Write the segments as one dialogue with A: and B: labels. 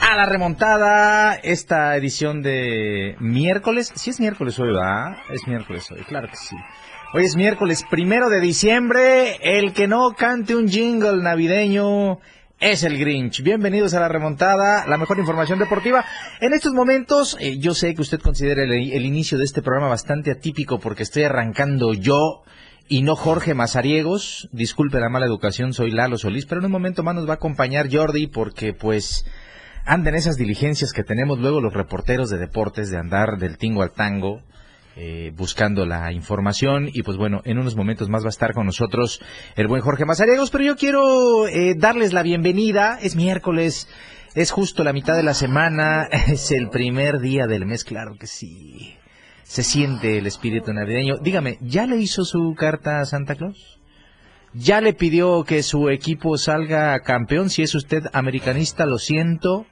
A: a la remontada, esta edición de miércoles. Sí es miércoles hoy, ¿verdad? Es miércoles hoy, claro que sí. Hoy es miércoles primero de diciembre. El que no cante un jingle navideño es el Grinch. Bienvenidos a la remontada, la mejor información deportiva. En estos momentos, eh, yo sé que usted considera el, el inicio de este programa bastante atípico porque estoy arrancando yo y no Jorge Mazariegos. Disculpe la mala educación, soy Lalo Solís, pero en un momento más nos va a acompañar Jordi porque pues anda en esas diligencias que tenemos luego los reporteros de deportes de andar del tingo al tango. Eh, buscando la información y pues bueno, en unos momentos más va a estar con nosotros el buen Jorge Mazariegos, pero yo quiero eh, darles la bienvenida, es miércoles, es justo la mitad de la semana, es el primer día del mes, claro que sí se siente el espíritu navideño. Dígame, ¿ya le hizo su carta a Santa Claus? ¿Ya le pidió que su equipo salga campeón? Si es usted americanista, lo siento.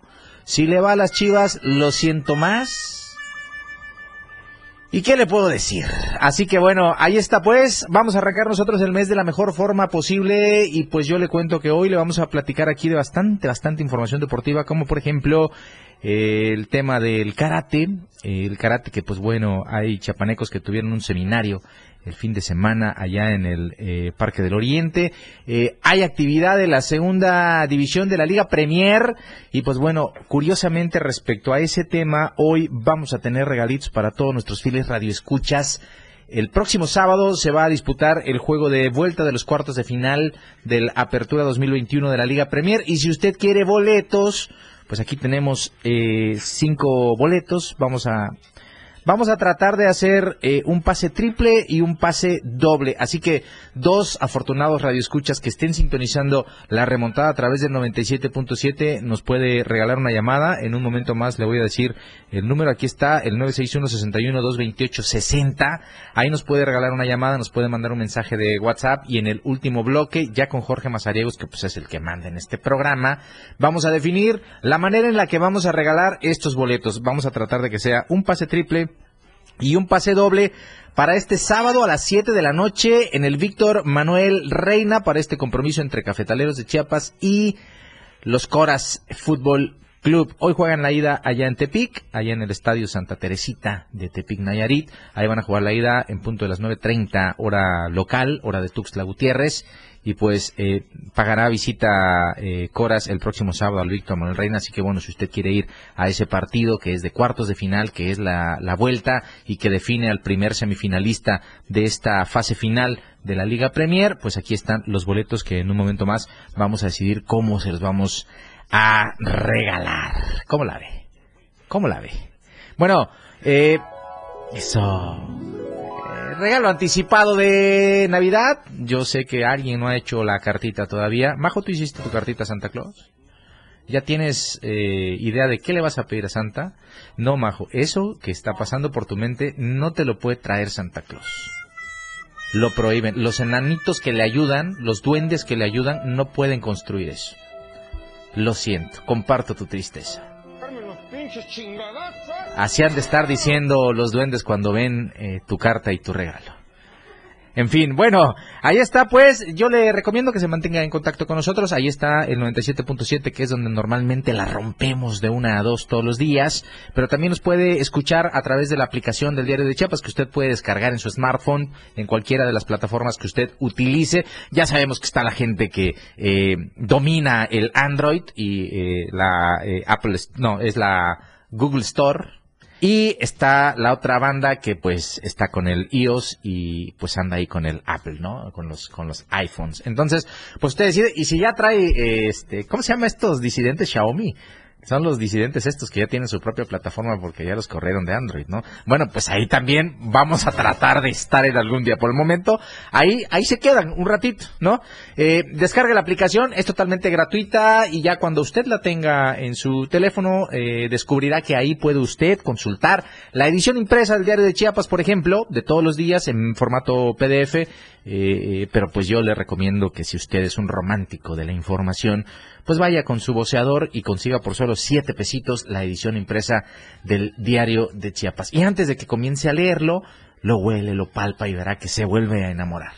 A: Si le va a las chivas, lo siento más. ¿Y qué le puedo decir? Así que bueno, ahí está pues, vamos a arrancar nosotros el mes de la mejor forma posible y pues yo le cuento que hoy le vamos a platicar aquí de bastante, bastante información deportiva, como por ejemplo el tema del karate, el karate que pues bueno, hay chapanecos que tuvieron un seminario el fin de semana allá en el eh, Parque del Oriente. Eh, hay actividad de la segunda división de la Liga Premier y pues bueno, curiosamente respecto a ese tema, hoy vamos a tener regalitos para todos nuestros fieles radioescuchas. El próximo sábado se va a disputar el juego de vuelta de los cuartos de final del Apertura 2021 de la Liga Premier y si usted quiere boletos, pues aquí tenemos eh, cinco boletos. Vamos a Vamos a tratar de hacer eh, un pase triple y un pase doble. Así que dos afortunados radioescuchas que estén sintonizando la remontada a través del 97.7 nos puede regalar una llamada. En un momento más le voy a decir el número. Aquí está, el 961-61-228-60. Ahí nos puede regalar una llamada, nos puede mandar un mensaje de WhatsApp. Y en el último bloque, ya con Jorge Mazariegos, que pues es el que manda en este programa, vamos a definir la manera en la que vamos a regalar estos boletos. Vamos a tratar de que sea un pase triple y un pase doble para este sábado a las 7 de la noche en el Víctor Manuel Reina para este compromiso entre Cafetaleros de Chiapas y los Coras Fútbol Club. Hoy juegan la ida allá en Tepic, allá en el Estadio Santa Teresita de Tepic Nayarit. Ahí van a jugar la ida en punto de las 9.30 hora local, hora de Tuxtla Gutiérrez y pues eh, pagará visita eh, Coras el próximo sábado al Víctor Manuel Reina, así que bueno, si usted quiere ir a ese partido que es de cuartos de final, que es la, la vuelta y que define al primer semifinalista de esta fase final de la Liga Premier, pues aquí están los boletos que en un momento más vamos a decidir cómo se los vamos a regalar. ¿Cómo la ve? ¿Cómo la ve? Bueno, eh, eso regalo anticipado de Navidad. Yo sé que alguien no ha hecho la cartita todavía. Majo, ¿tú hiciste tu cartita a Santa Claus? ¿Ya tienes eh, idea de qué le vas a pedir a Santa? No, Majo, eso que está pasando por tu mente no te lo puede traer Santa Claus. Lo prohíben. Los enanitos que le ayudan, los duendes que le ayudan, no pueden construir eso. Lo siento, comparto tu tristeza. Así han de estar diciendo los duendes cuando ven eh, tu carta y tu regalo. En fin, bueno, ahí está pues, yo le recomiendo que se mantenga en contacto con nosotros, ahí está el 97.7 que es donde normalmente la rompemos de una a dos todos los días, pero también nos puede escuchar a través de la aplicación del Diario de Chiapas que usted puede descargar en su smartphone, en cualquiera de las plataformas que usted utilice. Ya sabemos que está la gente que eh, domina el Android y eh, la eh, Apple, no, es la Google Store, y está la otra banda que pues está con el iOS y pues anda ahí con el Apple, ¿no? Con los, con los iPhones. Entonces, pues usted decide, y si ya trae, este, ¿cómo se llama estos disidentes Xiaomi? Son los disidentes estos que ya tienen su propia plataforma porque ya los corrieron de Android, ¿no? Bueno, pues ahí también vamos a tratar de estar en algún día. Por el momento, ahí, ahí se quedan un ratito, ¿no? Eh, descargue la aplicación, es totalmente gratuita y ya cuando usted la tenga en su teléfono, eh, descubrirá que ahí puede usted consultar la edición impresa del diario de Chiapas, por ejemplo, de todos los días en formato PDF, eh, pero pues yo le recomiendo que si usted es un romántico de la información, pues vaya con su voceador y consiga por solo siete pesitos la edición impresa del diario de Chiapas. Y antes de que comience a leerlo, lo huele, lo palpa y verá que se vuelve a enamorar.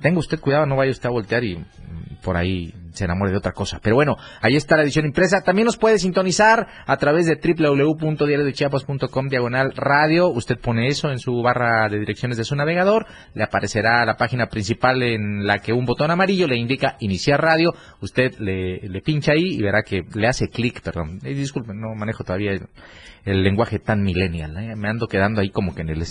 A: Tenga usted cuidado, no vaya usted a voltear y mm, por ahí se enamore de otra cosa. Pero bueno, ahí está la edición impresa. También nos puede sintonizar a través de www.diariodechiapas.com diagonal radio. Usted pone eso en su barra de direcciones de su navegador. Le aparecerá la página principal en la que un botón amarillo le indica iniciar radio. Usted le, le pincha ahí y verá que le hace clic, perdón. Eh, disculpen, no manejo todavía el lenguaje tan millennial. ¿eh? Me ando quedando ahí como que en el,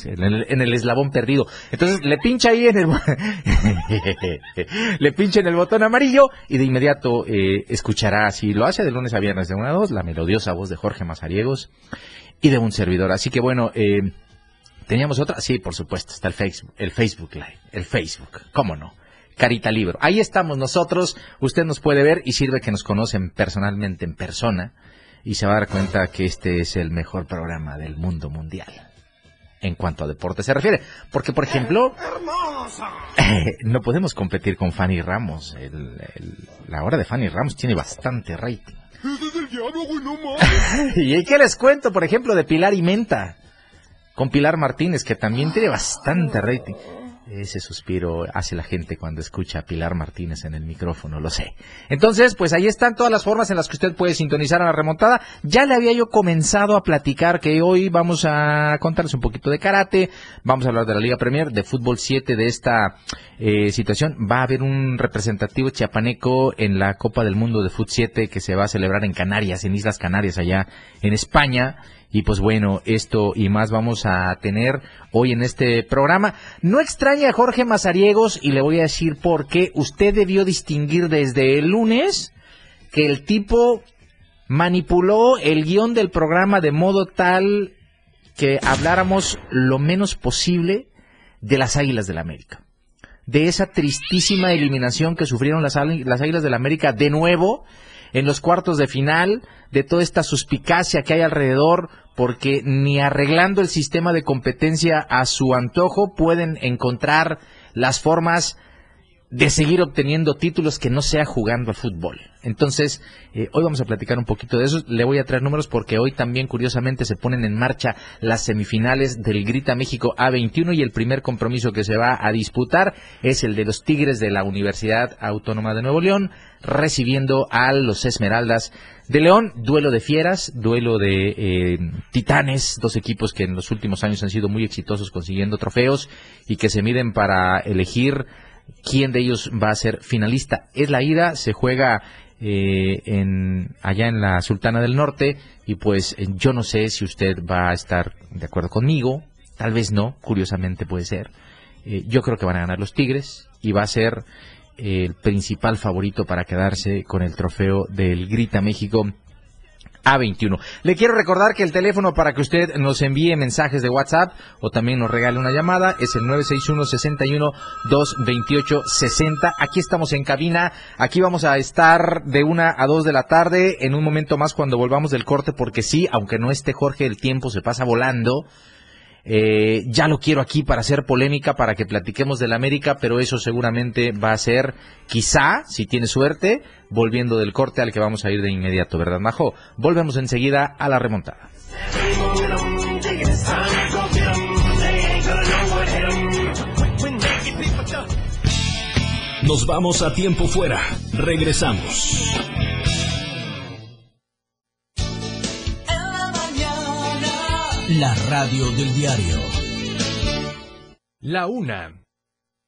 A: en el, eslabón perdido. Entonces le pincha ahí en el... le pincha en el botón amarillo y de inmediato eh, escuchará, si lo hace de lunes a viernes de una a dos, la melodiosa voz de Jorge Mazariegos y de un servidor. Así que bueno, eh, ¿teníamos otra? Sí, por supuesto, está el Facebook, el Facebook Live, el Facebook, ¿cómo no? Carita Libro. Ahí estamos nosotros, usted nos puede ver y sirve que nos conocen personalmente en persona y se va a dar cuenta que este es el mejor programa del mundo mundial en cuanto a deporte se refiere. Porque, por ejemplo, no podemos competir con Fanny Ramos. la hora de Fanny Ramos tiene bastante rating. ¿Y qué les cuento, por ejemplo, de Pilar y Menta? Con Pilar Martínez, que también tiene bastante rating. Ese suspiro hace la gente cuando escucha a Pilar Martínez en el micrófono, lo sé. Entonces, pues ahí están todas las formas en las que usted puede sintonizar a la remontada. Ya le había yo comenzado a platicar que hoy vamos a contarles un poquito de karate, vamos a hablar de la Liga Premier, de Fútbol 7, de esta eh, situación. Va a haber un representativo chiapaneco en la Copa del Mundo de Fútbol 7 que se va a celebrar en Canarias, en Islas Canarias, allá en España. Y pues bueno, esto y más vamos a tener hoy en este programa. No extraña a Jorge Mazariegos y le voy a decir por qué usted debió distinguir desde el lunes que el tipo manipuló el guion del programa de modo tal que habláramos lo menos posible de las Águilas del la América. De esa tristísima eliminación que sufrieron las, las Águilas del la América de nuevo en los cuartos de final, de toda esta suspicacia que hay alrededor porque ni arreglando el sistema de competencia a su antojo pueden encontrar las formas de seguir obteniendo títulos que no sea jugando al fútbol. Entonces, eh, hoy vamos a platicar un poquito de eso. Le voy a traer números porque hoy también, curiosamente, se ponen en marcha las semifinales del Grita México A21 y el primer compromiso que se va a disputar es el de los Tigres de la Universidad Autónoma de Nuevo León recibiendo a los Esmeraldas de León, duelo de fieras, duelo de eh, titanes, dos equipos que en los últimos años han sido muy exitosos consiguiendo trofeos y que se miden para elegir quién de ellos va a ser finalista. Es la ida, se juega eh, en, allá en la Sultana del Norte y pues eh, yo no sé si usted va a estar de acuerdo conmigo, tal vez no, curiosamente puede ser. yo creo que van a ganar los Tigres y va a ser el principal favorito para quedarse con el trofeo del Grita México a21. Le quiero recordar que el teléfono para que usted nos envíe mensajes de WhatsApp o también nos regale una llamada es el 961 61 228 60. Aquí estamos en cabina. Aquí vamos a estar de una a dos de la tarde en un momento más cuando volvamos del corte porque sí, aunque no esté Jorge, el tiempo se pasa volando. Eh, ya lo quiero aquí para hacer polémica, para que platiquemos del América, pero eso seguramente va a ser, quizá, si tiene suerte, volviendo del corte al que vamos a ir de inmediato, ¿verdad, Majo? Volvemos enseguida a la remontada.
B: Nos vamos a tiempo fuera. Regresamos. La radio del diario.
C: La una.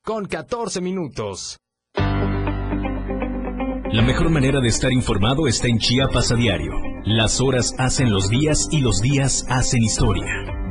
C: Con 14 minutos.
B: La mejor manera de estar informado está en Chiapas a diario. Las horas hacen los días y los días hacen historia.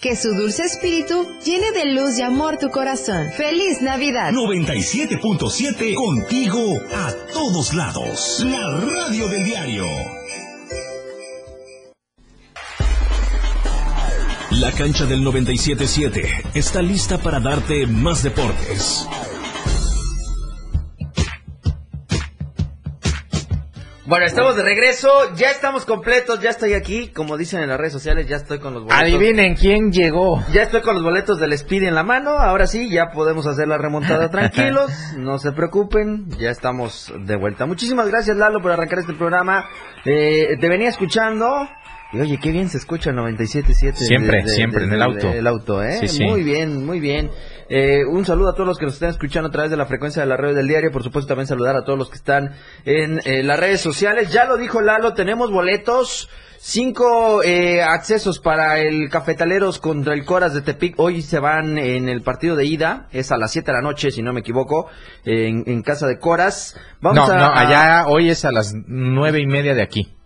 D: Que su dulce espíritu llene de luz y amor tu corazón. ¡Feliz Navidad!
B: 97.7 contigo a todos lados. La radio del diario. La cancha del 97.7 está lista para darte más deportes.
E: Bueno, estamos de regreso, ya estamos completos, ya estoy aquí, como dicen en las redes sociales, ya estoy con los boletos.
A: Adivinen quién llegó.
E: Ya estoy con los boletos del Speed en la mano, ahora sí, ya podemos hacer la remontada tranquilos, no se preocupen, ya estamos de vuelta. Muchísimas gracias Lalo por arrancar este programa, eh, te venía escuchando, y oye, qué bien se escucha el 97.7.
A: Siempre, siempre, en el auto.
E: El auto, ¿eh?
A: Sí, sí.
E: Muy bien, muy bien. Eh, un saludo a todos los que nos están escuchando a través de la frecuencia de la red del diario. Por supuesto, también saludar a todos los que están en eh, las redes sociales. Ya lo dijo Lalo, tenemos boletos. Cinco eh, accesos para el Cafetaleros contra el Coras de Tepic. Hoy se van en el partido de ida. Es a las 7 de la noche, si no me equivoco, en, en casa de Coras. Vamos
A: no,
E: a,
A: no,
E: a-
A: allá hoy es a las nueve y media de aquí.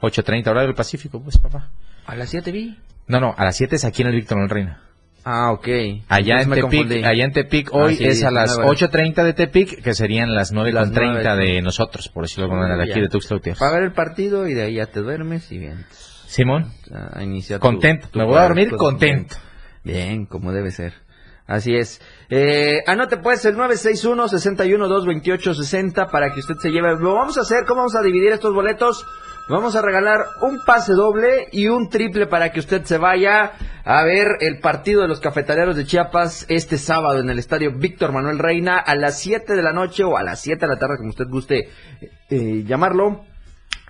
A: 8.30 hora del Pacífico, pues papá.
E: ¿A las 7 vi?
A: No, no, a las 7 es aquí en el Víctor Manuel Reina.
E: Ah, ok.
A: Allá
E: Entonces
A: en Tepic, allá en Tepic
E: Ah,
A: hoy
E: sí,
A: es a las
E: nueve.
A: 8.30 de Tepic, que serían las 9.30
E: Las nueve.
A: de nosotros, por decirlo de alguna manera, aquí de Tuxtla Gutiérrez.
E: Para ver el partido y de ahí ya te duermes y bien.
A: Simón,
E: A iniciar tu-
A: contento,
E: tu
A: me voy a dormir contento.
E: Bien, como debe ser. Así es. Eh, anote pues el 961-61-228-60 para que usted se lleve. Lo vamos a hacer, ¿cómo vamos a dividir estos boletos? Vamos a regalar un pase doble y un triple para que usted se vaya a ver el partido de los cafetaleros de Chiapas este sábado en el estadio Víctor Manuel Reina a las 7 de la noche o a las 7 de la tarde, como usted guste eh, llamarlo.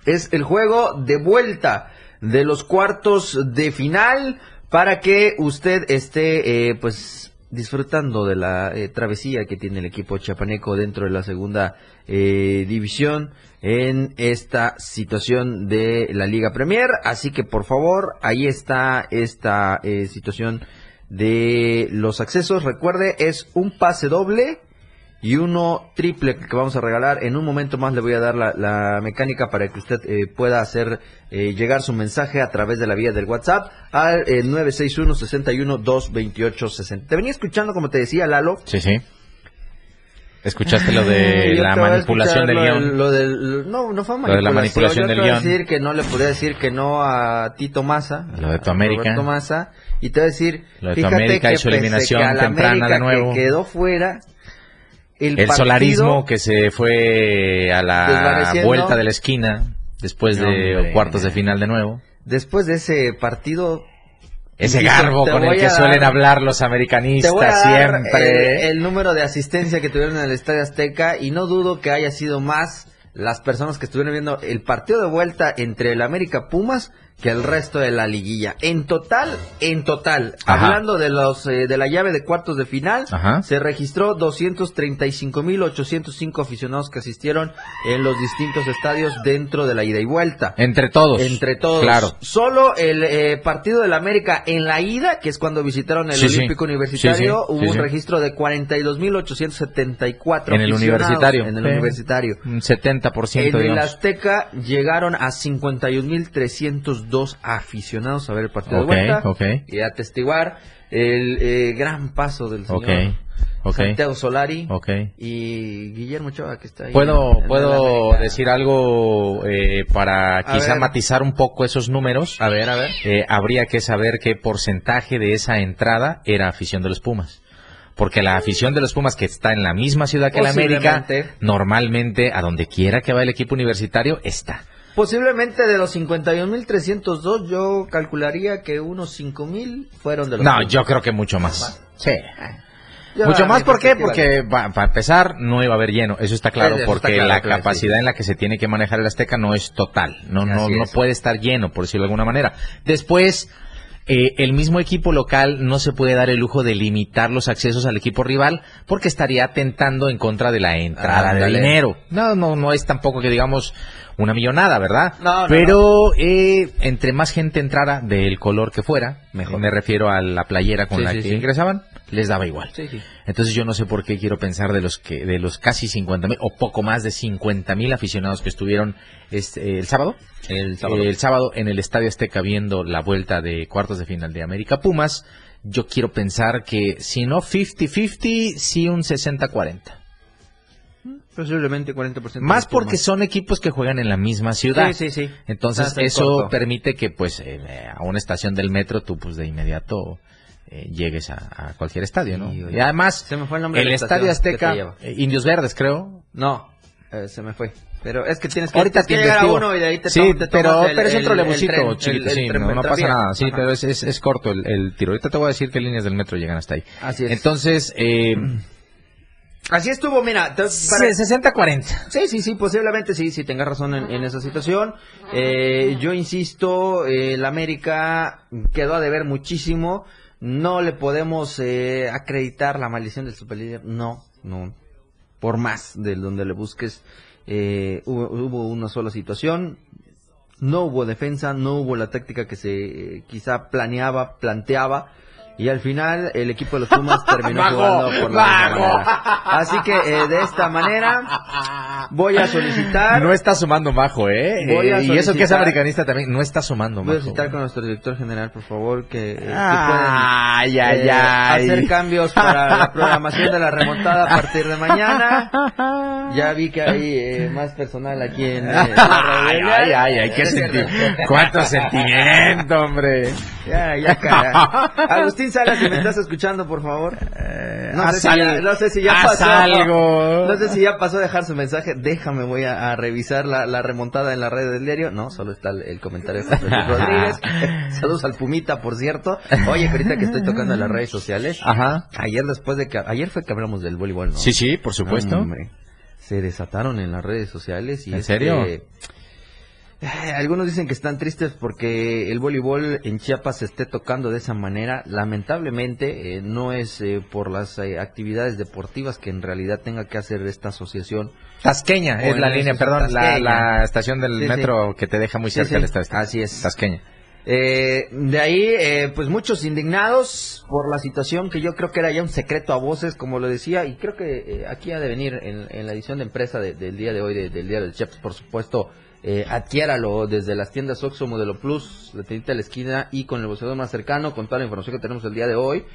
E: Es el juego de vuelta de los cuartos de final para que usted esté eh, pues disfrutando de la eh, travesía que tiene el equipo chapaneco dentro de la segunda eh, división en esta situación de la Liga Premier. Así que por favor, ahí está esta eh, situación de los accesos. Recuerde, es un pase doble y uno triple que vamos a regalar. En un momento más le voy a dar la, la mecánica para que usted eh, pueda hacer eh, llegar su mensaje a través de la vía del WhatsApp al eh, 961 61 228 60. Te venía escuchando, como te decía Lalo.
A: Sí, sí. ¿Escuchaste lo de la manipulación del guion?
E: Lo del, no, no fue
A: Lo de la manipulación
E: manipulación. Yo
A: del
E: te voy a
A: guion.
E: decir que no le podía decir que no a Tito Massa.
A: Lo de tu América.
E: Roberto Massa. Y te voy a decir,
A: Lo de tu
E: fíjate
A: América y su eliminación
E: que a la
A: temprana de nuevo.
E: Que quedó fuera. El,
A: El solarismo que se fue a la vuelta de la esquina después
E: No,
A: de
E: hombre.
A: cuartos de final de nuevo.
E: Después de ese partido,
A: Ese garbo con el que suelen
E: dar-
A: hablar los
E: te voy a
A: americanistas
E: dar
A: siempre.
E: eh, el número de asistencia que tuvieron en el Estadio Azteca y no dudo que haya sido más las personas que estuvieron viendo el partido de vuelta entre el América Pumas que el resto de la liguilla. En total, en total,
A: Ajá.
E: hablando de los eh, de la llave de cuartos de final,
A: Ajá.
E: se registró 235.805 aficionados que asistieron en los distintos estadios dentro de la ida y vuelta.
A: Entre todos.
E: Entre todos.
A: Claro.
E: Solo el eh, partido del América en la ida, que es cuando visitaron el
A: Sí, sí.
E: Olímpico Universitario,
A: Sí,
E: hubo un registro de 42.874
A: En el universitario.
E: En el
A: Sí.
E: universitario.
A: Un 70%,
E: En el. Azteca llegaron a 51.302 aficionados a ver el partido de vuelta
A: ok.
E: y atestiguar el eh, gran paso del señor
A: Ok, ok.
E: Santiago Solari y Guillermo Ochoa que está ahí.
A: ¿Puedo,
E: en-
A: puedo decir algo eh, para
E: A
A: quizá
E: ver.
A: matizar un poco esos números?
E: A ver, a ver.
A: Eh, habría que saber qué porcentaje de esa entrada era afición de los Pumas. Porque la afición de los Pumas, que está en la misma ciudad que la América, normalmente a donde quiera que va el equipo universitario, está.
E: Posiblemente de los 51.302 yo calcularía que unos 5.000 fueron de los...
A: No, yo creo que mucho más. Sí.
E: Yo,
A: Mucho más, ¿por qué? Porque para empezar no iba a haber lleno, eso está claro,
E: Eso está
A: porque
E: claro,
A: la
E: claro,
A: capacidad
E: sí.
A: en la que se tiene que manejar el Azteca no es total, no no
E: Así
A: no
E: es.
A: puede estar lleno, por decirlo de alguna manera. Después, eh, el mismo equipo local no se puede dar el lujo de limitar los accesos al equipo rival porque estaría atentando en contra de la entrada de
E: Ándale.
A: dinero. No, no, no es tampoco que digamos una millonada, ¿verdad?
E: No, no,
A: Pero eh, entre más gente entrara del color que fuera,
E: Mejor.
A: me refiero a la playera con
E: Sí,
A: la
E: sí,
A: que
E: sí.
A: ingresaban, les daba igual. Entonces yo no sé por qué quiero pensar de los que de los casi 50 mil o poco más de 50 mil aficionados que estuvieron este, el sábado.
E: El sábado.
A: El sábado en el Estadio Azteca viendo la vuelta de cuartos de final de América Pumas. Yo quiero pensar que si no 50-50, sí un 60-40.
E: Posiblemente 40%.
A: Más porque son equipos que juegan en la misma ciudad.
E: Sí, sí, sí.
A: Entonces eso permite que pues eh, a una estación del metro tú pues de inmediato eh, llegues a, a cualquier estadio, ¿no?
E: Sí,
A: y además
E: Se me fue el nombre
A: Estadio Azteca, eh, Indios Verdes creo.
E: No, eh, se me fue. Pero es que tienes que,
A: Ahorita
E: tienes que llegar a uno y de ahí te
A: sí,
E: te
A: pero,
E: el-
A: pero es un trolebusito chiquito,
E: el-
A: sí, no, no pasa nada, sí,
E: Ajá.
A: pero es, es, es corto el, el tiro. Ahorita te voy a decir qué líneas del metro llegan hasta ahí.
E: Así es.
A: Entonces, eh,
E: Así estuvo, mira. para-
A: sí, 60-40.
E: Sí, sí, sí, posiblemente sí, sí, tengas razón en, en esa situación. Eh, yo insisto, eh, el América quedó a deber muchísimo. No le podemos eh, acreditar la maldición del superlíder. No, no. Por más de donde le busques, eh, hubo, hubo una sola situación. No hubo defensa, no hubo la táctica que se eh, quizá planeaba, planteaba. Y al final el equipo de los Pumas terminó
A: Mago,
E: jugando por la manera. Así que eh, de esta manera voy a solicitar.
A: No está sumando Majo, ¿eh?
E: Voy a
A: Eh, y eso que es americanista también, no está sumando
E: Voy a
A: Majo.
E: solicitar con nuestro director general, por favor, que, eh,
A: Ay,
E: puedan,
A: ay,
E: eh,
A: ay.
E: hacer cambios para la programación de la remontada a partir de mañana. Ya vi que hay eh, más personal aquí en, eh, la
A: Ay, ay, ay, ay, qué senti- cuánto sentimiento, hombre.
E: Ya, ya, cara. Agustín Salas, si me estás escuchando, por favor. No
A: haz
E: sé, si ya,
A: al-
E: no sé si ya pasó.
A: algo.
E: No sé si ya pasó a dejar su mensaje. Déjame, voy a, a revisar la, la remontada en la red del diario. No, solo está el, el comentario de José Rodríguez. Saludos al Pumita, por cierto. Oye, ahorita que estoy tocando en las redes sociales.
A: Ajá.
E: Ayer después de que... Ayer fue que hablamos del voleibol, ¿no?
A: Sí, sí, por supuesto.
E: Hombre, se desataron en las redes sociales y
A: ¿En serio?
E: Eh, algunos dicen que están tristes porque el voleibol en Chiapas se esté tocando de esa manera. Lamentablemente eh, no es eh, por las eh, actividades deportivas que en realidad tenga que hacer esta asociación.
A: Tasqueña es la línea, perdón, la, estación del
E: Sí, sí.
A: metro que te deja muy cerca
E: sí,
A: del estadio.
E: así es.
A: Tasqueña.
E: Eh, de ahí, eh, pues muchos indignados por la situación que yo creo que era ya un secreto a voces, como lo decía, y creo que eh, aquí ha de venir en, en la edición de empresa de- del día de hoy, de- del día del Chiapas, por supuesto, eh, adquiéralo desde las tiendas Oxxo Modelo Plus, la tiendita de la esquina y con el boceador más cercano, con toda la información que tenemos el día de hoy.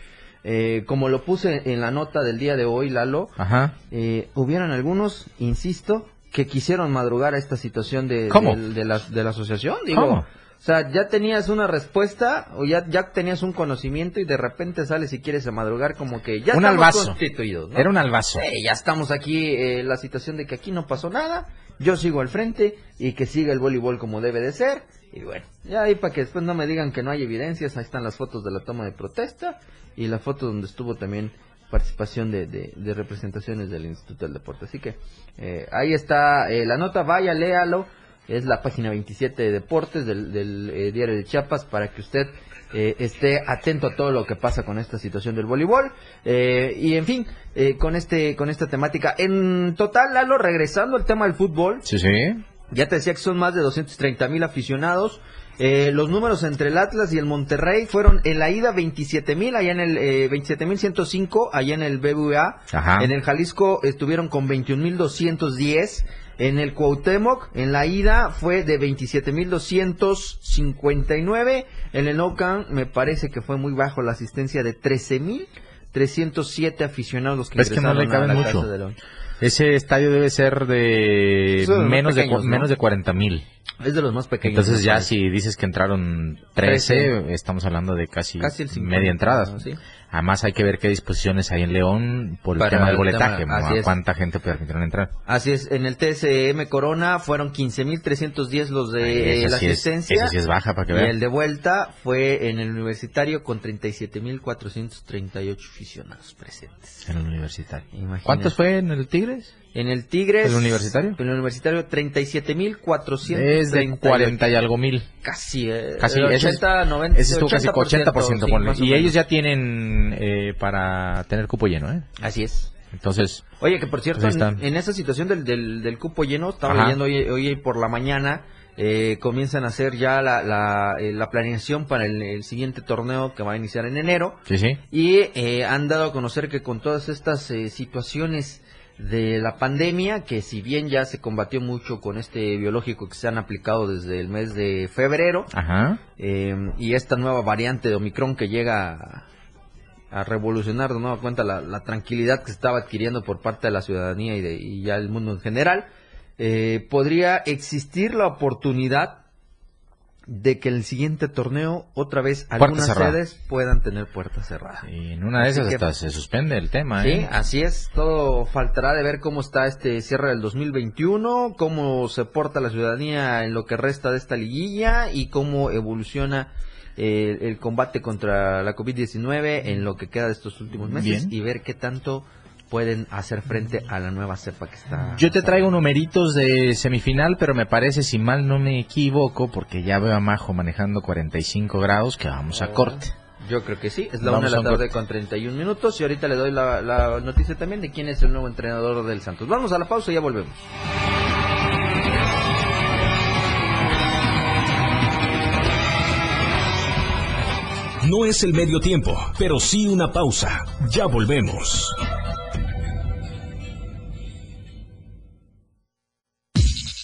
E: Eh, como lo puse en la nota del día de hoy, Lalo,
A: Ajá.
E: eh, hubieron algunos, insisto, que quisieron madrugar a esta situación de, de, la, de la asociación. Digo,
A: ¿Cómo?
E: O sea, ya tenías una respuesta o ya, ya tenías un conocimiento y de repente sales y quieres a madrugar como que ya
A: Un
E: estamos
A: albazo.
E: constituidos. ¿no?
A: Era un albazo.
E: Sí, ya estamos aquí, eh, la situación de que aquí no pasó nada, yo sigo al frente y que siga el voleibol como debe de ser. Y bueno, ya ahí para que después no me digan que no hay evidencias, ahí están las fotos de la toma de protesta y la foto donde estuvo también participación de, de, representaciones del Instituto del Deporte. Así que eh, ahí está eh, la nota, vaya, léalo. Es la página 27 de Deportes del, del eh, diario de Chiapas para que usted eh, esté atento a todo lo que pasa con esta situación del voleibol. Eh, y en fin, eh, con, este, con esta temática. En total, Lalo, regresando al tema del fútbol,
A: Sí, sí.
E: ya te decía que son más de 230 mil aficionados. Eh, los números entre el Atlas y el Monterrey fueron en la ida 27 mil, allá en el eh, 27 mil 105, allá en el BBVA.
A: Ajá.
E: En el Jalisco estuvieron con 21 mil 210. En el Cuauhtémoc, en la ida fue de 27 mil 259. En el Camp me parece que fue muy bajo la asistencia de 13 mil 307 aficionados que
A: Es que no le caben mucho.
E: De.
A: Ese estadio debe ser de menos de,
E: pequeños,
A: cu-
E: ¿no?
A: menos de 40 mil.
E: Es de los más pequeños.
A: Entonces ya si dices que entraron 13,
E: Trece.
A: estamos hablando de casi,
E: Casi el 50,
A: media entrada.
E: Sí.
A: Además hay que ver qué disposiciones hay en León por el
E: Para
A: tema del
E: el
A: boletaje,
E: tema,
A: a
E: es.
A: cuánta gente permitieron entrar.
E: Así es, en el TSM Corona fueron 15.310 los de
A: Ay,
E: la
A: sí es-
E: asistencia.
A: esa sí es baja para que
E: y
A: vean.
E: el de vuelta fue en el universitario con 37.438 aficionados presentes.
A: En el universitario.
E: Imagínate.
A: ¿Cuántos fue en el Tigres?
E: En el Tigres.
A: ¿El Universitario?
E: En el Universitario, 37.430.
A: Es de 40 y algo mil.
E: Casi, eh,
A: Casi,
E: el
A: ese
E: 80,
A: es,
E: 90,
A: ese estuvo casi 80%,
E: sí,
A: ponle.
E: más o
A: Y
E: menos.
A: ellos ya tienen eh, para tener cupo lleno, ¿eh?
E: Así es.
A: Entonces,
E: Oye, que por cierto,
A: Pues
E: en, esa situación del, del, del cupo lleno, estaba
A: Ajá.
E: leyendo hoy, hoy por la mañana, eh, comienzan a hacer ya la, la, eh, la planeación para el, el siguiente torneo que va a iniciar en enero.
A: sí, sí.
E: Y eh, han dado a conocer que con todas estas eh, situaciones de la pandemia, que si bien ya se combatió mucho con este biológico que se han aplicado desde el mes de febrero,
A: Ajá.
E: eh, y esta nueva variante de Omicron que llega a, a revolucionar de nueva cuenta la, la tranquilidad que se estaba adquiriendo por parte de la ciudadanía y, de, y ya el mundo en general, eh, podría existir la oportunidad de que el siguiente torneo otra vez algunas sedes puedan tener puertas cerradas.
A: Y en una de
E: Así
A: esas
E: que-
A: hasta se suspende el tema,
E: Sí,
A: ¿eh?
E: así es. Todo faltará de ver cómo está este cierre del 2021, cómo se porta la ciudadanía en lo que resta de esta liguilla y cómo evoluciona eh, el combate contra la COVID-19 en lo que queda de estos últimos meses
A: Bien.
E: y ver qué tanto pueden hacer frente a la nueva cepa que está.
A: Yo te traigo numeritos de semifinal, pero me parece, si mal no me equivoco, porque ya veo a Majo manejando 45 grados, que vamos a corte.
E: Yo creo que sí, es la
A: Vamos
E: una de
A: a
E: la tarde
A: corte.
E: con 31 minutos y ahorita le doy la, la noticia también de quién es el nuevo entrenador del Santos. Vamos a la pausa y ya volvemos.
B: No es el medio tiempo, pero sí una pausa. Ya volvemos.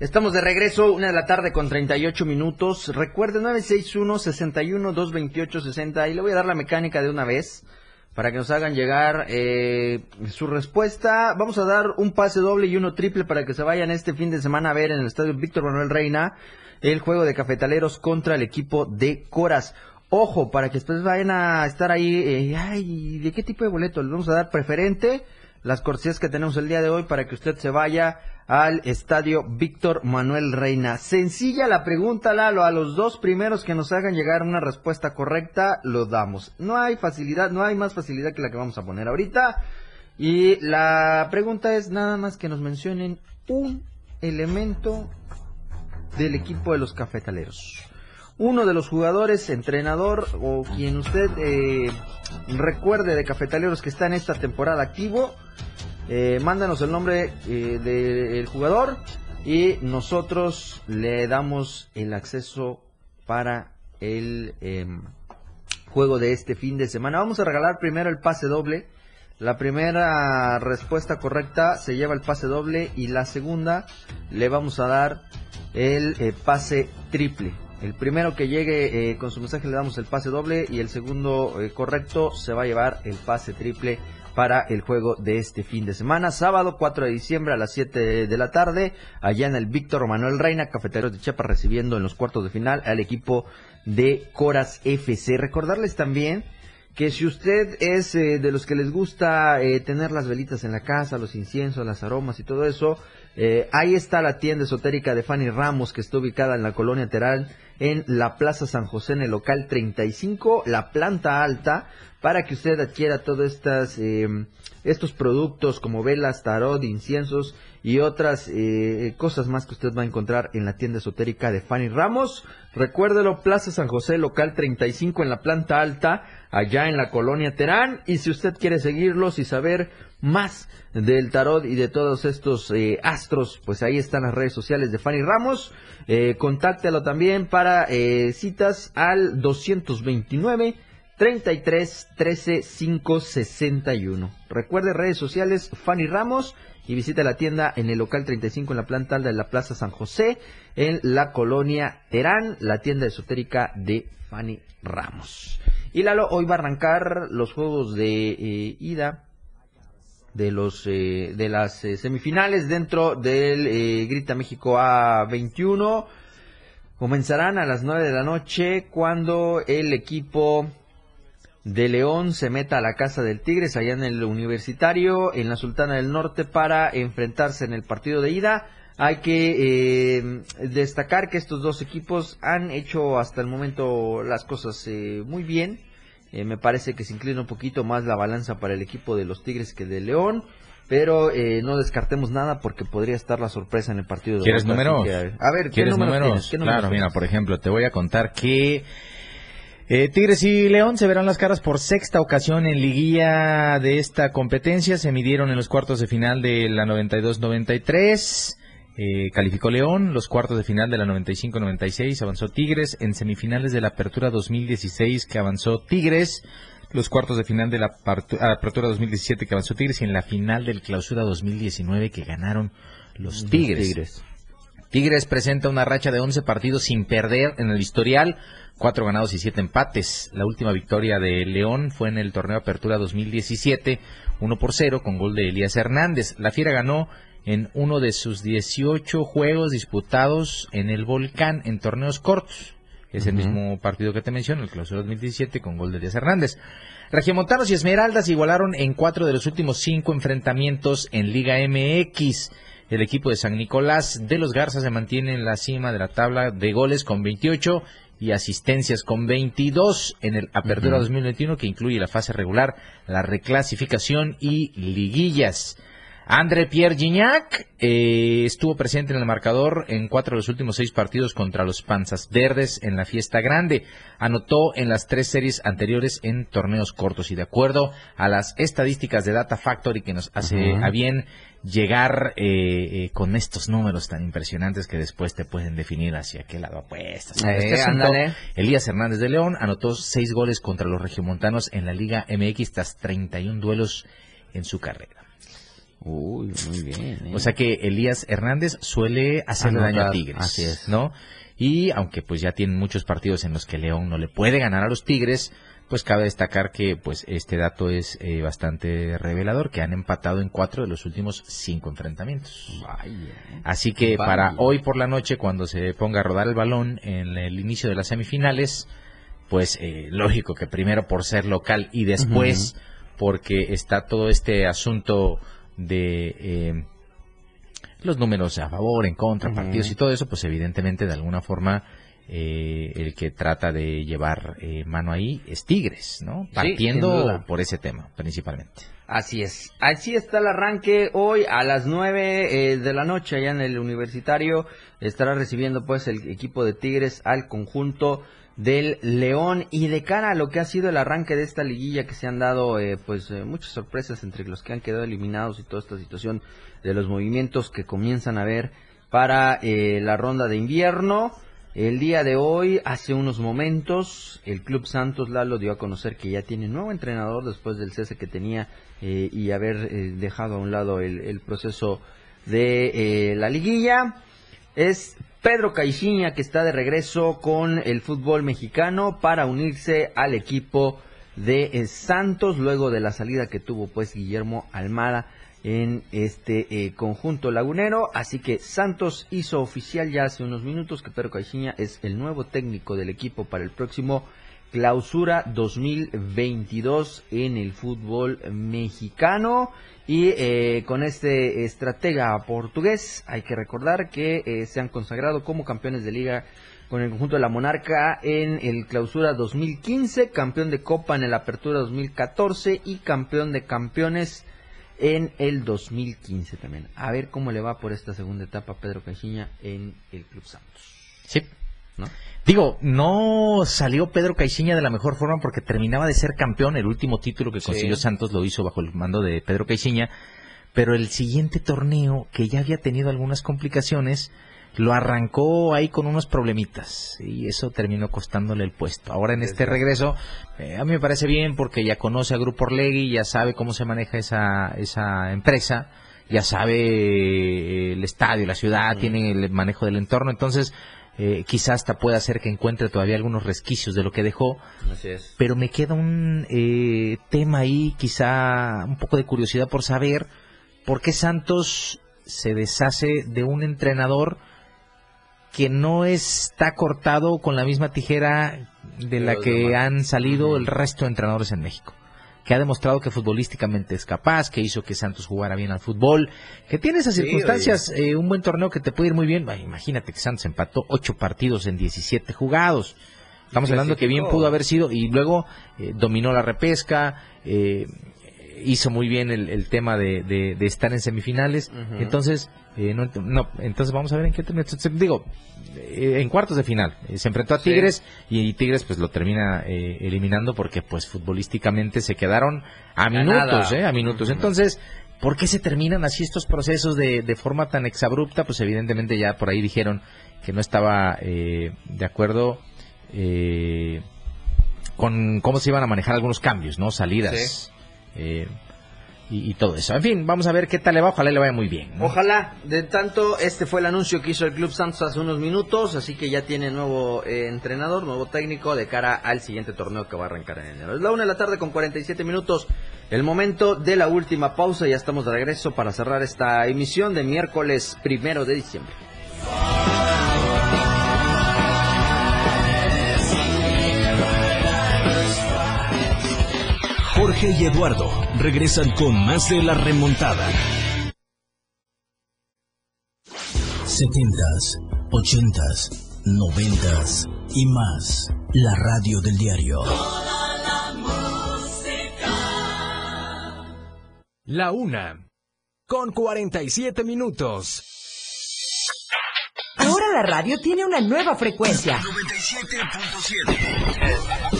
E: Estamos de regreso, una de la tarde con 38 minutos. Recuerde 961-61-228-60 y le voy a dar la mecánica de una vez para que nos hagan llegar eh, su respuesta. Vamos a dar un pase doble y uno triple para que se vayan este fin de semana a ver en el estadio Víctor Manuel Reina el juego de cafetaleros contra el equipo de Coras. Ojo, para que después vayan a estar ahí, eh, ay, ¿de qué tipo de boleto? Les vamos a dar preferente las cortesías que tenemos el día de hoy para que usted se vaya al estadio Víctor Manuel Reina. Sencilla la pregunta, Lalo, a los dos primeros que nos hagan llegar una respuesta correcta, lo damos. No hay facilidad, no hay más facilidad que la que vamos a poner ahorita. Y la pregunta es nada más que nos mencionen un elemento del equipo de los cafetaleros. Uno de los jugadores, entrenador o quien usted eh, recuerde de cafetaleros que está en esta temporada activo, eh, mándanos el nombre eh, del jugador y nosotros le damos el acceso para el em, juego de este fin de semana. Vamos a regalar primero el pase doble. La primera respuesta correcta se lleva el pase doble y la segunda le vamos a dar el eh, pase triple. El primero que llegue eh, con su mensaje le damos el pase doble y el segundo eh, correcto se va a llevar el pase triple para el juego de este fin de semana. Sábado 4 de diciembre a las 7 de la tarde, allá en el Víctor Manuel Reina, Cafeteros de Chiapas, recibiendo en los cuartos de final al equipo de Coras FC. Recordarles también que si usted es eh, de los que les gusta eh, tener las velitas en la casa, los inciensos, las aromas y todo eso, eh, ahí está la tienda esotérica de Fanny Ramos que está ubicada en la colonia Teral en la Plaza San José en el local 35, la planta alta, para que usted adquiera todos estas, estos productos como velas, tarot, inciensos y otras eh, cosas más que usted va a encontrar en la tienda esotérica de Fanny Ramos. Recuérdelo, Plaza San José, local 35 en la planta alta, allá en la colonia Terán. Y si usted quiere seguirlos y saber más del tarot y de todos estos eh, astros, pues ahí están las redes sociales de Fanny Ramos. Eh, también para eh, citas al 229 33 13 561. Recuerde redes sociales Fanny Ramos y visita la tienda en el local 35 en la planta alta de la Plaza San José en la colonia Terán, la tienda esotérica de Fanny Ramos. Y Lalo, hoy va a arrancar los juegos de eh, ida de los eh, de las eh, semifinales dentro del Grita México A21. Comenzarán a las 9 de la noche cuando el equipo de León se meta a la casa del Tigres allá en el Universitario, en la Sultana del Norte, para enfrentarse en el partido de ida. Hay que eh, destacar que estos dos equipos han hecho hasta el momento las cosas eh, muy bien. Eh, me parece que se inclina un poquito más la balanza para el equipo de los Tigres que de León. Pero no descartemos nada porque podría estar la sorpresa en el partido de
A: ¿Quieres números?
E: a ver,
A: ¿qué números? claro, mira, por ejemplo, te voy a contar que eh, Tigres y León se verán las caras por sexta ocasión en liguilla de esta competencia. Se midieron en los cuartos de final de la 92-93. Eh, calificó León, los cuartos de final de la 95-96 avanzó Tigres, en semifinales de la Apertura 2016 que avanzó Tigres, los cuartos de final de la Apertura 2017 que avanzó Tigres y en la final del Clausura 2019 que ganaron los Tigres. Tigres. Tigres presenta una racha de 11 partidos sin perder en el historial, cuatro ganados y siete empates. La última victoria de León fue en el torneo Apertura 2017, 1 por 0 con gol de Elías Hernández. La Fiera ganó en uno de sus 18 juegos disputados en el Volcán en torneos cortos. Es el mismo partido que te menciono, el Clausura 2017 con gol de Elías Hernández. Regiomontanos y Esmeraldas igualaron en cuatro de los últimos cinco enfrentamientos en Liga MX. El equipo de San Nicolás de los Garzas se mantiene en la cima de la tabla de goles con 28 y asistencias con 22 en el Apertura 2021 que incluye la fase regular, la reclasificación y liguillas. André Pierre Gignac eh, estuvo presente en el marcador en cuatro de los últimos seis partidos contra los Panzas Verdes en la fiesta grande. Anotó en las tres series anteriores en torneos cortos y de acuerdo a las estadísticas de Data Factory que nos hace a bien llegar eh, eh, con estos números tan impresionantes que después te pueden definir hacia qué lado apuestas. Este Elías Hernández de León anotó seis goles contra los regiomontanos en la Liga MX tras 31 duelos en su carrera.
E: Uy, muy bien.
A: ¿eh? O sea que Elías Hernández suele hacerle daño a Tigres.
E: Así es.
A: ¿No? Y aunque pues ya tienen muchos partidos en los que León no le puede ganar a los Tigres, pues cabe destacar que pues este dato es eh, bastante revelador, que han empatado en cuatro de los últimos cinco enfrentamientos. Así que para hoy por la noche, cuando se ponga a rodar el balón en el inicio de las semifinales, pues eh, lógico que primero por ser local y después porque está todo este asunto de eh, los números a favor, en contra, partidos y todo eso, pues evidentemente de alguna forma eh, el que trata de llevar eh, mano ahí es Tigres, ¿no? Partiendo por ese tema, principalmente.
E: Así es. Así está el arranque hoy a las nueve de la noche allá en el universitario. Estará recibiendo pues el equipo de Tigres al conjunto del León y de cara a lo que ha sido el arranque de esta liguilla que se han dado eh, pues eh, muchas sorpresas entre los que han quedado eliminados y toda esta situación de los movimientos que comienzan a ver para eh, la ronda de invierno. El día de hoy, hace unos momentos, el Club Santos Lalo dio a conocer que ya tiene nuevo entrenador después del cese que tenía y haber dejado a un lado el, el proceso de la liguilla. Es Pedro Caixinha, que está de regreso con el fútbol mexicano para unirse al equipo de eh, Santos, luego de la salida que tuvo pues Guillermo Almada en este eh, conjunto lagunero. Así que Santos hizo oficial ya hace unos minutos que Pedro Caixinha es el nuevo técnico del equipo para el próximo clausura 2022 en el fútbol mexicano. Y eh, con este estratega portugués hay que recordar que eh, se han consagrado como campeones de liga con el conjunto de la Monarca en el clausura 2015, campeón de Copa en el Apertura 2014 y campeón de campeones en el 2015 también. A ver cómo le va por esta segunda etapa Pedro Caixinha en el Club Santos.
A: Sí. ¿No? Digo, no salió Pedro Caixinha de la mejor forma porque terminaba de ser campeón. El último título que consiguió Santos lo hizo bajo el mando de Pedro Caixinha. Pero el siguiente torneo, que ya había tenido algunas complicaciones, lo arrancó ahí con unos problemitas y eso terminó costándole el puesto. Ahora en este regreso, eh, a mí me parece bien porque ya conoce a Grupo Orlegui, ya sabe cómo se maneja esa, esa empresa, ya sabe el estadio, la ciudad, tiene el manejo del entorno, entonces eh, quizás hasta pueda hacer que encuentre todavía algunos resquicios de lo que dejó. Pero me queda un eh, tema ahí, quizá un poco de curiosidad por saber por qué Santos se deshace de un entrenador que no está cortado con la misma tijera de la que han salido el resto de entrenadores en México que ha demostrado que futbolísticamente es capaz, que hizo que Santos jugara bien al fútbol, que tiene esas circunstancias, eh, un buen torneo que te puede ir muy bien. imagínate que Santos empató ocho partidos en 17 jugados. Estamos hablando que bien pudo haber sido y luego eh, dominó la repesca, eh, hizo muy bien el, tema de, estar en semifinales. Entonces, eh, no, entonces vamos a ver en qué termina. Digo, eh, en cuartos de final. Eh, se enfrentó a Tigres y, Tigres pues lo termina eliminando porque pues futbolísticamente se quedaron a minutos, A minutos. Entonces, ¿por qué se terminan así estos procesos de, de forma tan exabrupta? Pues evidentemente ya por ahí dijeron que no estaba de acuerdo con cómo se iban a manejar algunos cambios, ¿no? Salidas. Eh, y, todo eso. En fin, vamos a ver qué tal le va. Ojalá le vaya muy bien.
E: Ojalá. De tanto, este fue el anuncio que hizo el Club Santos hace unos minutos. Así que ya tiene nuevo eh, entrenador, nuevo técnico de cara al siguiente torneo que va a arrancar en enero. Es la una de la tarde con 47 minutos. El momento de la última pausa. Ya estamos de regreso para cerrar esta emisión de miércoles primero de diciembre.
B: Jorge y Eduardo regresan con más de la remontada.
F: 70s, 80s, 90s y más. La radio del diario.
C: la música. La una. Con 47 minutos.
G: Ahora la radio tiene una nueva frecuencia.
F: 97.7.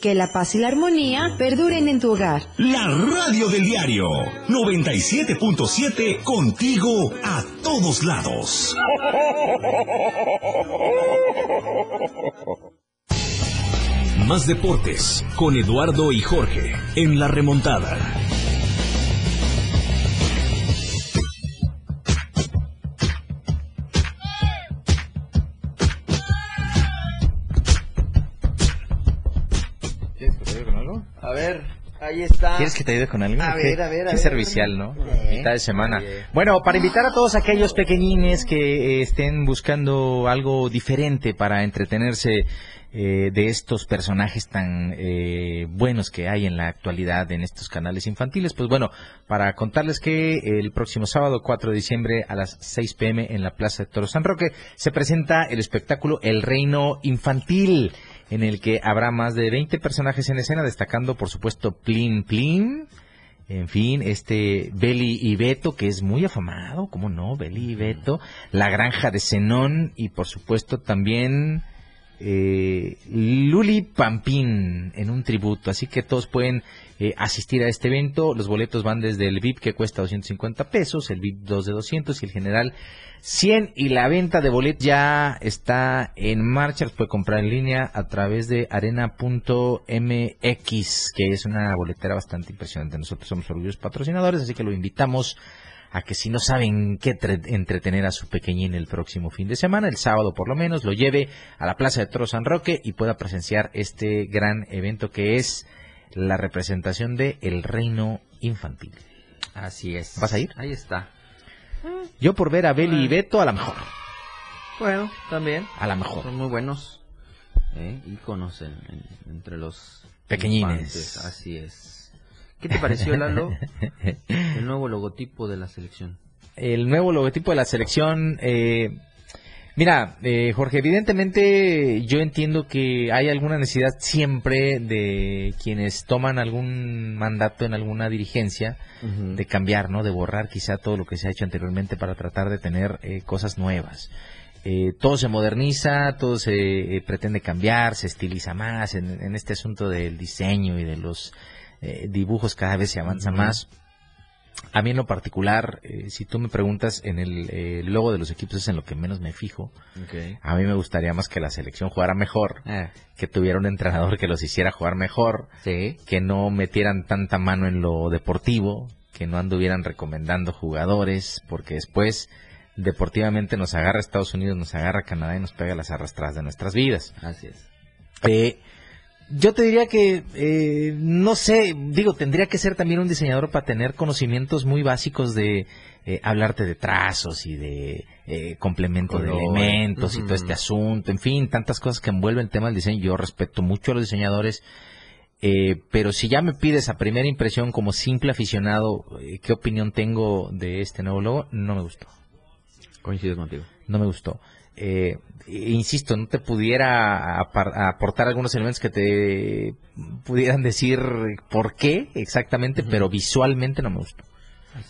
D: Que la paz y la armonía perduren en tu hogar.
F: La radio del diario 97.7 contigo a todos lados.
B: Más deportes con Eduardo y Jorge en la remontada.
A: ¿Quieres que te ayude con algo?
E: A ver, a ver, a
A: Qué
E: ver,
A: servicial, ¿no? Mitad de semana. Bueno, para invitar a todos aquellos pequeñines que eh, estén buscando algo diferente para entretenerse eh, de estos personajes tan eh, buenos que hay en la actualidad en estos canales infantiles. Pues bueno, para contarles que el próximo sábado 4 de diciembre a las 6 pm en la Plaza de Toro San Roque se presenta el espectáculo El Reino Infantil en el que habrá más de 20 personajes en escena, destacando por supuesto Plin Plin, En fin, este Beli y Beto, que es muy afamado, ¿cómo no? Beli y Beto, La Granja de Zenón y por supuesto también eh, Luli Pampín en un tributo. Así que todos pueden eh, asistir a este evento. Los boletos van desde el VIP que cuesta 250 pesos, el VIP 2 de 200 y el general 100 y la venta de boletos ya está en marcha, los puede comprar en línea a través de arena.mx, que es una boletera bastante impresionante. Nosotros somos orgullosos patrocinadores, así que lo invitamos a que si no saben qué entretener a su pequeñín el próximo fin de semana, el sábado por lo menos, lo lleve a la Plaza de Toro San Roque y pueda presenciar este gran evento que es la representación de El Reino Infantil.
E: Así es.
A: ¿Vas a ir?
E: Ahí está.
A: Yo por ver a Beli y Beto, a la mejor.
E: Bueno, también.
A: A la mejor.
E: Son muy buenos. ¿eh? Íconos entre los
A: pequeñines.
E: Así es. ¿Qué te pareció, Lalo, el nuevo logotipo de la selección?
A: El nuevo logotipo de la selección, eh, Mira, eh, Jorge, evidentemente yo entiendo que hay alguna necesidad siempre de quienes toman algún mandato en alguna dirigencia de cambiar, ¿no? De borrar quizá todo lo que se ha hecho anteriormente para tratar de tener eh, cosas nuevas. Eh, todo se moderniza, todo se pretende cambiar, se estiliza más en, este asunto del diseño y de los dibujos cada vez se avanza más. A mí en lo particular, eh, si tú me preguntas en el eh, logo de los equipos es en lo que menos me fijo. A mí me gustaría más que la selección jugara mejor, ah. que tuviera un entrenador que los hiciera jugar mejor, que no metieran tanta mano en lo deportivo, que no anduvieran recomendando jugadores, porque después deportivamente nos agarra Estados Unidos, nos agarra Canadá y nos pega las arrastradas de nuestras vidas.
E: Así es.
A: Eh, yo te diría que, eh, no sé, digo, tendría que ser también un diseñador para tener conocimientos muy básicos de eh, hablarte de trazos y de eh, complemento de elementos y todo este asunto, en fin, tantas cosas que envuelven el tema del diseño. Yo respeto mucho a los diseñadores, pero si ya me pides a primera impresión como simple aficionado, ¿qué opinión tengo de este nuevo logo? No me gustó.
E: Coincido contigo.
A: No me gustó eh, insisto, no te pudiera aportar algunos elementos que te pudieran decir por qué exactamente, pero visualmente no me gustó.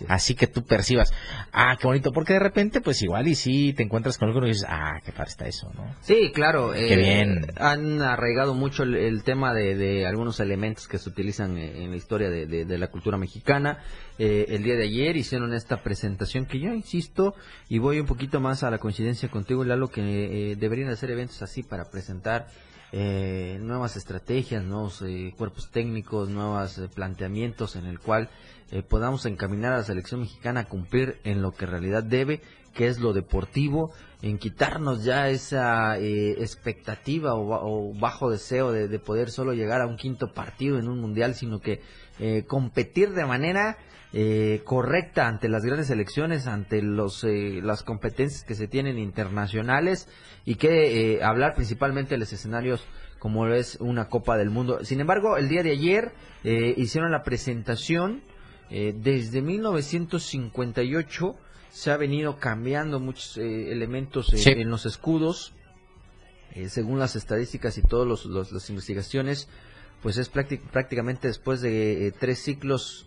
A: Así, que tú percibas, ah, qué bonito, porque de repente, pues igual y si te encuentras con algo y dices, ah, qué padre está eso, ¿no?
E: Sí, claro.
A: Qué eh, bien.
E: Han arraigado mucho el, tema de, algunos elementos que se utilizan en la historia de, la cultura mexicana. Eh, el día de ayer hicieron esta presentación que yo insisto, y voy un poquito más a la coincidencia contigo, Lalo, que eh, deberían hacer eventos así para presentar nuevas estrategias, nuevos cuerpos técnicos, nuevos planteamientos en el cual eh, podamos encaminar a la selección mexicana a cumplir en lo que en realidad debe, que es lo deportivo, en quitarnos ya esa eh, expectativa o, bajo deseo de, poder solo llegar a un quinto partido en un mundial, sino que eh, competir de manera correcta ante las grandes selecciones, ante los, las competencias que se tienen internacionales y que hablar principalmente de los escenarios como es una Copa del Mundo. Sin embargo, el día de ayer hicieron la presentación eh, desde 1958 se ha venido cambiando muchos eh, elementos eh, en los escudos. según las estadísticas y todas las investigaciones, pues es prácticamente después de tres ciclos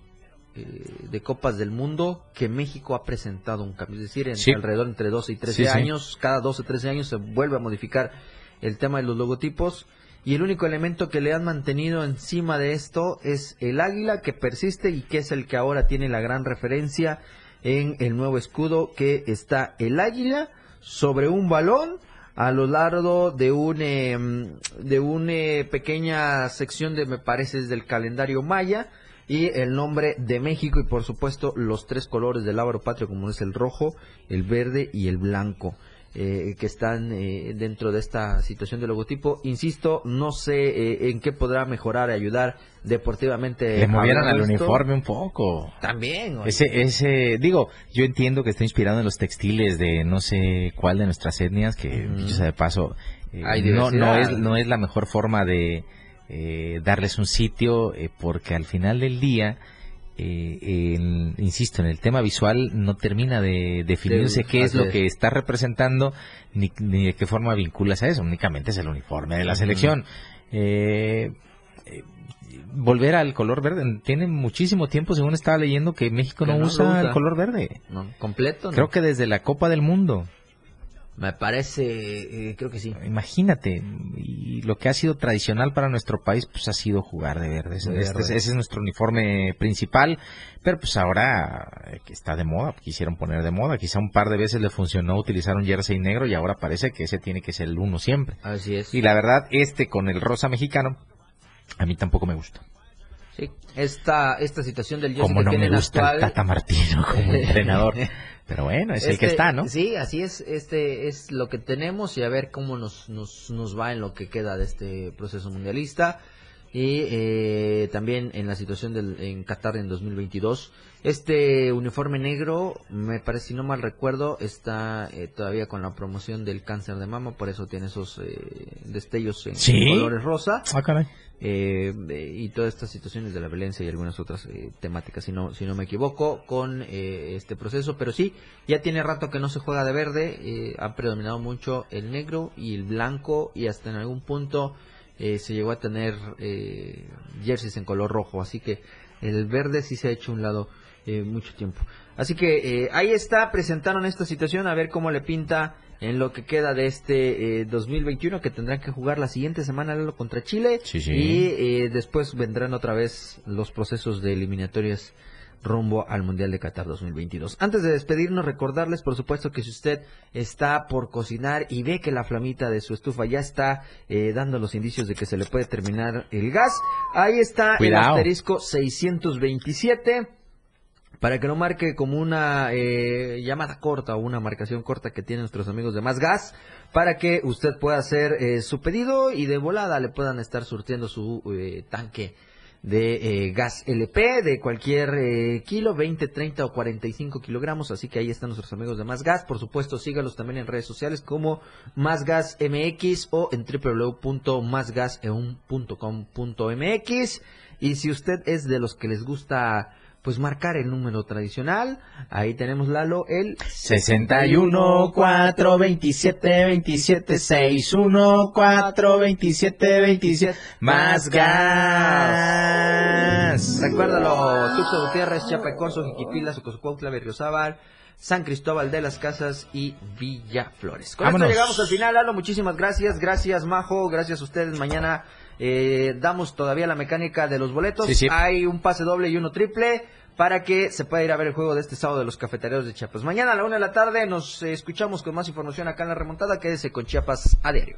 E: de Copas del Mundo que México ha presentado un cambio. Es decir, en, alrededor entre 12 y 13 años, cada 12 o 13 años se vuelve a modificar el tema de los logotipos y el único elemento que le han mantenido encima de esto es el águila que persiste y que es el que ahora tiene la gran referencia en el nuevo escudo que está el águila sobre un balón a lo largo de un em, de una pequeña sección de me parece es del calendario maya y el nombre de México y por supuesto los tres colores del ábaro patrio como es el rojo, el verde y el blanco. Eh, que están eh, dentro de esta situación de logotipo. Insisto, no sé eh, en qué podrá mejorar y ayudar deportivamente.
A: Le movieran al uniforme un poco.
E: También.
A: Ese, ese, digo, yo entiendo que está inspirado en los textiles de no sé cuál de nuestras etnias, que uh de paso, no, no, es, no es la mejor forma de darles un sitio, porque al final del día eh, insisto, en el tema visual no termina de definirse qué es lo que está representando ni, de qué forma vinculas a eso. Únicamente es el uniforme de la selección. Eh, volver al color verde. Tiene muchísimo tiempo, según estaba leyendo, que México no, usa, el color verde.
E: No, completo.
A: Creo que desde la Copa del Mundo.
E: Me parece, eh, creo que sí.
A: Imagínate, y lo que ha sido tradicional para nuestro país, pues ha sido jugar de verde. Este, ese es nuestro uniforme principal, pero pues ahora eh, que está de moda, quisieron poner de moda. Quizá un par de veces le funcionó utilizar un jersey negro y ahora parece que ese tiene que ser el uno siempre.
E: Así es.
A: Y la verdad, este con el rosa mexicano, a mí tampoco me gusta.
E: Sí, esta, esta situación del jersey
A: Como no me gusta
E: actual...
A: el Tata Martino como entrenador. Pero bueno, es el que
E: Este,
A: está, ¿no?
E: Sí, así es. Este es lo que tenemos y a ver cómo nos, nos, nos va en lo que queda de este proceso mundialista. Y eh, también en la situación del, en Qatar en 2022. Este uniforme negro, me parece, si no mal recuerdo, está eh, todavía con la promoción del cáncer de mama, por eso tiene esos eh, destellos en,
A: ¿Sí?
E: colores rosa.
A: Ah, caray.
E: Eh, y todas estas situaciones de la violencia y algunas otras eh, temáticas, si no, si no me equivoco, con eh, este proceso. Pero sí, ya tiene rato que no se juega de verde, eh, ha predominado mucho el negro y el blanco y hasta en algún punto eh, se llegó a tener eh, jerseys en color rojo, así que el verde sí se ha hecho un lado mucho tiempo. Así que ahí está, presentaron esta situación, a ver cómo le pinta en lo que queda de este eh, 2021 que tendrán que jugar la siguiente semana Lalo, contra Chile
A: Sí, sí.
E: y eh, después vendrán otra vez los procesos de eliminatorias rumbo al Mundial de Qatar 2022. Antes de despedirnos, recordarles, por supuesto, que si usted está por cocinar y ve que la flamita de su estufa ya está eh, dando los indicios de que se le puede terminar el gas, ahí está
A: Cuidado.
E: el asterisco 627 para que no marque como una eh, llamada corta o una marcación corta que tienen nuestros amigos de Más Gas, para que usted pueda hacer eh, su pedido y de volada le puedan estar surtiendo su eh, tanque de eh, gas LP de cualquier eh, kilo, 20, 30 o 45 kilogramos, así que ahí están nuestros amigos de Más Gas, por supuesto sígalos también en redes sociales como Más Gas MX o en www.másgaseun.com.mx y si usted es de los que les gusta pues marcar el número tradicional, ahí tenemos Lalo el
A: 61 4 27 27 61 4 27 27 más gas.
E: Recuérdalo, Tuxo Gutiérrez, Chiapacorso, Jiquipila, Socosucuautla, Berriozábal, San Cristóbal de las Casas y Villaflores. Con
A: Vámonos.
E: esto llegamos al final, Lalo, muchísimas gracias, gracias Majo, gracias a ustedes, mañana eh, damos todavía la mecánica de los boletos,
A: Sí, sí.
E: hay un pase doble y uno triple para que se pueda ir a ver el juego de este sábado de los cafeteros de Chiapas. Mañana a la una de la tarde nos escuchamos con más información acá en la remontada, quédese con Chiapas a diario.